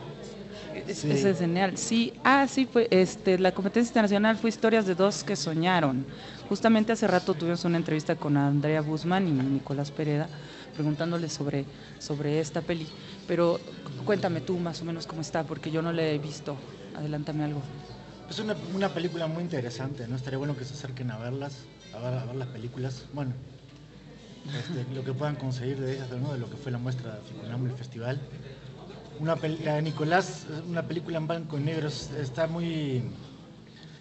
Sí. es genial. Sí, ah, sí, fue, este, la competencia internacional fue Historias de dos que soñaron. Justamente hace rato tuvimos una entrevista con Andrea Guzmán y Nicolás Pereda preguntándole sobre, sobre esta peli. Pero cuéntame tú más o menos cómo está, porque yo no la he visto. Adelántame algo. Es una, película muy interesante, ¿no? Estaría bueno que se acerquen a verlas, a ver, las películas. Bueno, este, lo que puedan conseguir de ellas, de lo que fue la muestra de Ficunam, el festival. La de Nicolás, una película en blanco y negro, está muy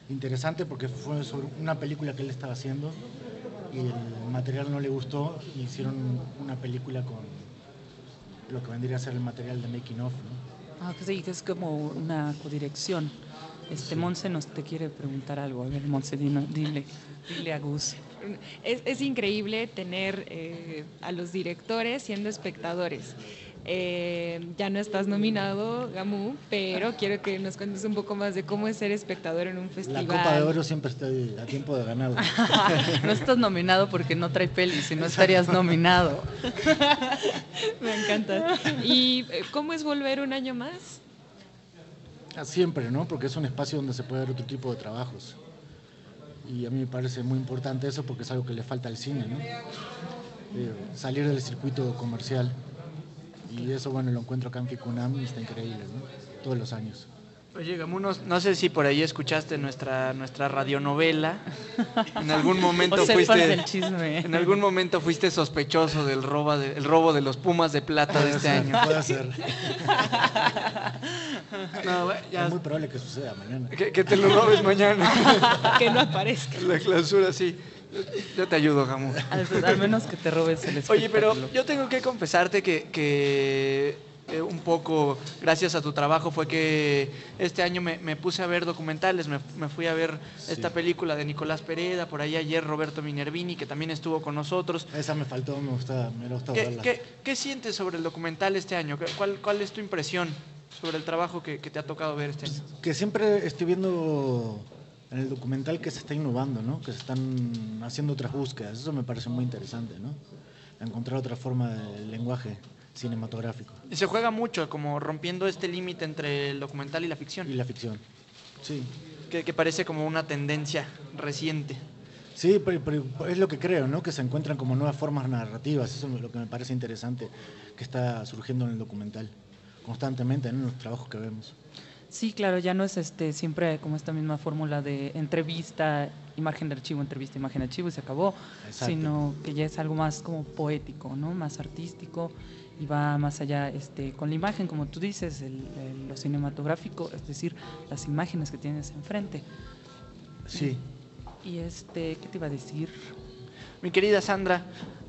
interesante porque fue sobre una película que él estaba haciendo y el material no le gustó y hicieron una película con lo que vendría a ser el material de making of. ¿no? Ah, sí, que es como una codirección. Este Monse nos te quiere preguntar algo. A ver, Monse, dile, dile a Gus. Es, increíble tener eh, a los directores siendo espectadores. Eh, ya no estás nominado, Gamu, pero quiero que nos cuentes un poco más de cómo es ser espectador en un festival. La Copa de Oro siempre está a tiempo de ganar. no estás nominado porque no trae pelis, si no estarías nominado. Me encanta. ¿Y eh, cómo es volver un año más? Ah, siempre, ¿no? Porque es un espacio donde se puede ver otro tipo de trabajos. Y a mí me parece muy importante eso porque es algo que le falta al cine, ¿no? Eh, salir del circuito comercial. Y eso, bueno, lo encuentro acá en Ficunam y está increíble, ¿no? Todos los años. Oye, Gamunos, no sé si por ahí escuchaste nuestra, nuestra radionovela. En algún momento fuiste. En algún momento fuiste sospechoso del robo de, el robo de los Pumas de plata de este año. Puede ser. Es muy probable que suceda mañana. Que, te lo robes mañana. que no aparezca. La clausura, sí. Yo te ayudo, Gamu. Al, al menos que te robes el espectáculo. Oye, pero yo tengo que confesarte que, que eh, un poco, gracias a tu trabajo, fue que este año me, me puse a ver documentales, me, me fui a ver esta película de Nicolás Pereda, por ahí ayer Roberto Minervini, que también estuvo con nosotros. Esa me faltó, me gusta, me gusta ¿Qué, verla. qué, qué sientes sobre el documental este año? ¿Qué- ¿Cuál, cuál es tu impresión sobre el trabajo que, que te ha tocado ver este año? Que siempre estoy viendo en el documental que se está innovando, ¿no? Que se están haciendo otras búsquedas. Eso me parece muy interesante, ¿no? Encontrar otra forma del lenguaje cinematográfico. Y se juega mucho, como rompiendo este límite entre el documental y la ficción. Y la ficción, sí. Que, que parece como una tendencia reciente. Sí, pero, pero es lo que creo, ¿no? Que se encuentran como nuevas formas narrativas. Eso es lo que me parece interesante que está surgiendo en el documental constantemente en los trabajos que vemos. Sí, claro, ya no es este siempre como esta misma fórmula de entrevista, imagen de archivo, entrevista, imagen de archivo y se acabó, Exacto. sino que ya es algo más como poético, ¿no? Más artístico y va más allá este con la imagen, como tú dices, el- el- lo cinematográfico, es decir, las imágenes que tienes enfrente. Sí. Y este, ¿qué te iba a decir? Mi querida Sandra,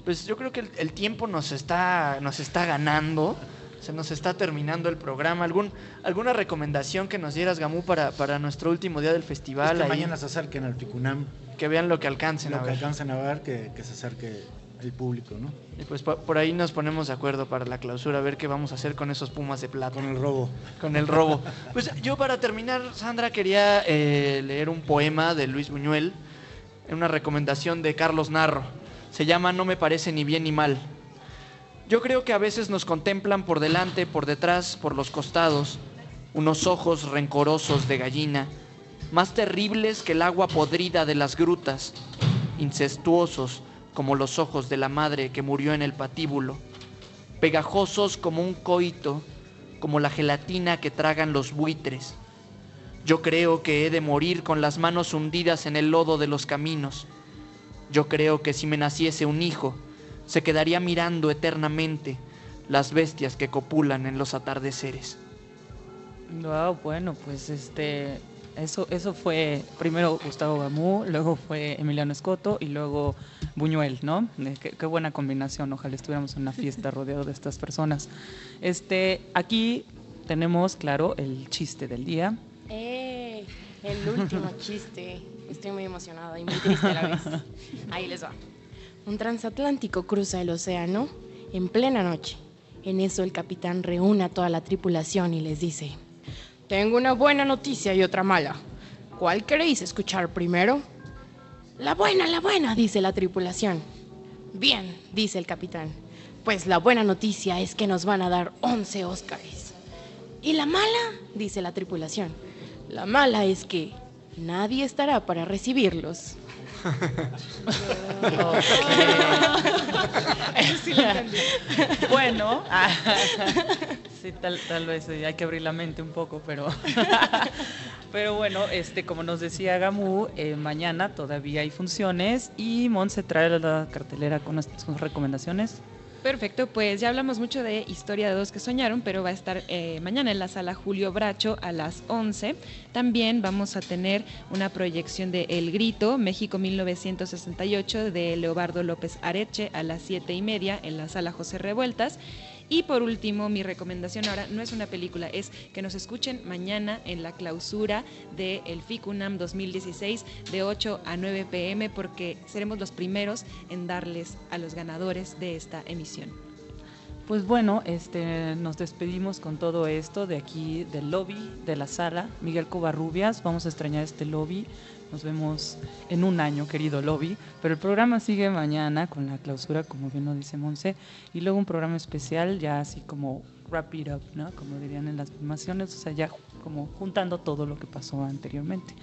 pues yo creo que el, el tiempo nos está, nos está ganando, se nos está terminando el programa. ¿Algún, ¿Alguna recomendación que nos dieras, Gamú, para, para nuestro último día del festival? Es que ahí? mañana se acerquen al FICUNAM. Que vean lo que alcancen Lo a que ver. alcancen a ver, que, que se acerque el público, ¿no? Y pues po- por ahí nos ponemos de acuerdo para la clausura, a ver qué vamos a hacer con esos pumas de plata. Con el robo. Con el robo. Pues yo para terminar, Sandra, quería eh, leer un poema de Luis Buñuel, una recomendación de Carlos Narro. Se llama No me parece ni bien ni mal. Yo creo que a veces nos contemplan por delante, por detrás, por los costados, unos ojos rencorosos de gallina, más terribles que el agua podrida de las grutas, incestuosos como los ojos de la madre que murió en el patíbulo, pegajosos como un coito, como la gelatina que tragan los buitres. Yo creo que he de morir con las manos hundidas en el lodo de los caminos. Yo creo que si me naciese un hijo, se quedaría mirando eternamente las bestias que copulan en los atardeceres. Wow, bueno, pues este eso eso fue primero Gustavo Gamú, luego fue Emiliano Escoto y luego Buñuel, ¿no? Qué, qué buena combinación, ojalá estuviéramos en una fiesta rodeado de estas personas. Este, aquí tenemos, claro, el chiste del día. ¡Eh! El último chiste. Estoy muy emocionada y muy triste a la vez. Ahí les va. Un transatlántico cruza el océano en plena noche. En eso el capitán reúne a toda la tripulación y les dice, tengo una buena noticia y otra mala. ¿Cuál queréis escuchar primero? La buena, la buena, dice la tripulación. Bien, dice el capitán. Pues la buena noticia es que nos van a dar 11 Óscares. ¿Y la mala? dice la tripulación. La mala es que nadie estará para recibirlos. Sí lo entendí. bueno, sí, tal, tal vez hay que abrir la mente un poco, pero, pero bueno, este, como nos decía Gamu, eh, mañana todavía hay funciones y Monse trae la cartelera con sus recomendaciones. Perfecto, pues ya hablamos mucho de Historia de dos que soñaron, pero va a estar eh, mañana en la sala Julio Bracho a las 11. También vamos a tener una proyección de El Grito, México 1968, de Leobardo López Areche a las 7 y media en la sala José Revueltas. Y por último, mi recomendación ahora no es una película, es que nos escuchen mañana en la clausura del el FICUNAM 2016 de 8 a 9 pm porque seremos los primeros en darles a los ganadores de esta emisión. Pues bueno, este, nos despedimos con todo esto de aquí del lobby de la sala. Miguel Covarrubias, vamos a extrañar este lobby. Nos vemos en un año, querido lobby. Pero el programa sigue mañana con la clausura, como bien lo dice Monse. Y luego un programa especial, ya así como wrap it up, ¿no? Como dirían en las filmaciones, o sea, ya como juntando todo lo que pasó anteriormente.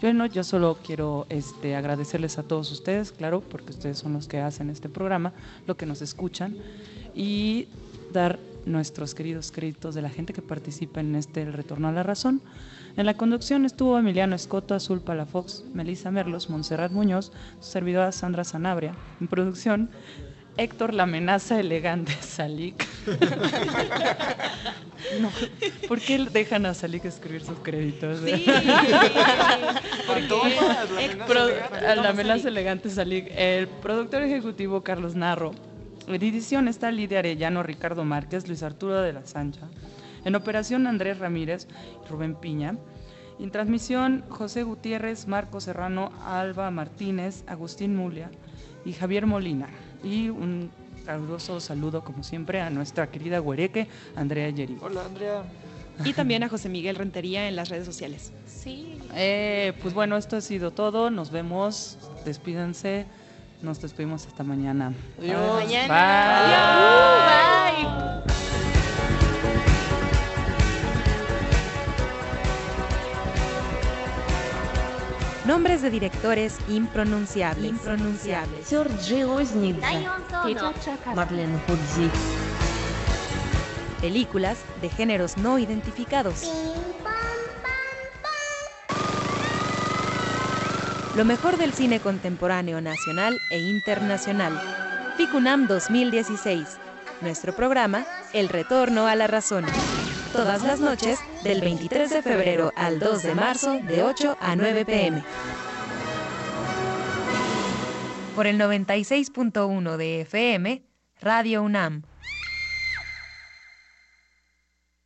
Yo no, yo solo quiero este, agradecerles a todos ustedes, claro, porque ustedes son los que hacen este programa, lo que nos escuchan, y dar nuestros queridos créditos de la gente que participa en este El Retorno a la Razón. En la conducción estuvo Emiliano Escoto, Azul Palafox, Melissa Merlos, Montserrat Muñoz, su servidora Sandra Sanabria. En producción, Héctor La Amenaza Elegante Salik. No, ¿por qué dejan a Salik escribir sus créditos? Sí. la amenaza elegante Salik. El productor ejecutivo Carlos Narro. En edición está Lidia Arellano, Ricardo Márquez, Luis Arturo de la Sancha. En operación Andrés Ramírez, Rubén Piña. En transmisión José Gutiérrez, Marco Serrano, Alba Martínez, Agustín Mulia y Javier Molina. Y un caluroso saludo, como siempre, a nuestra querida güereque, Andrea Yeri. Hola, Andrea. Y también a José Miguel Rentería en las redes sociales. Sí. Eh, pues bueno, esto ha sido todo. Nos vemos. Despídense. Nos despedimos hasta mañana. Adiós. Bye. Bye. Nombres de directores impronunciables. Impronunciables. Sergei. Marlene. Películas de géneros no identificados. Lo mejor del cine contemporáneo nacional e internacional. FICUNAM 2016. Nuestro programa, El Retorno a la Razón. Todas las noches, del 23 de febrero al 2 de marzo, de 8 a 9 pm. Por el 96.1 de FM, Radio UNAM.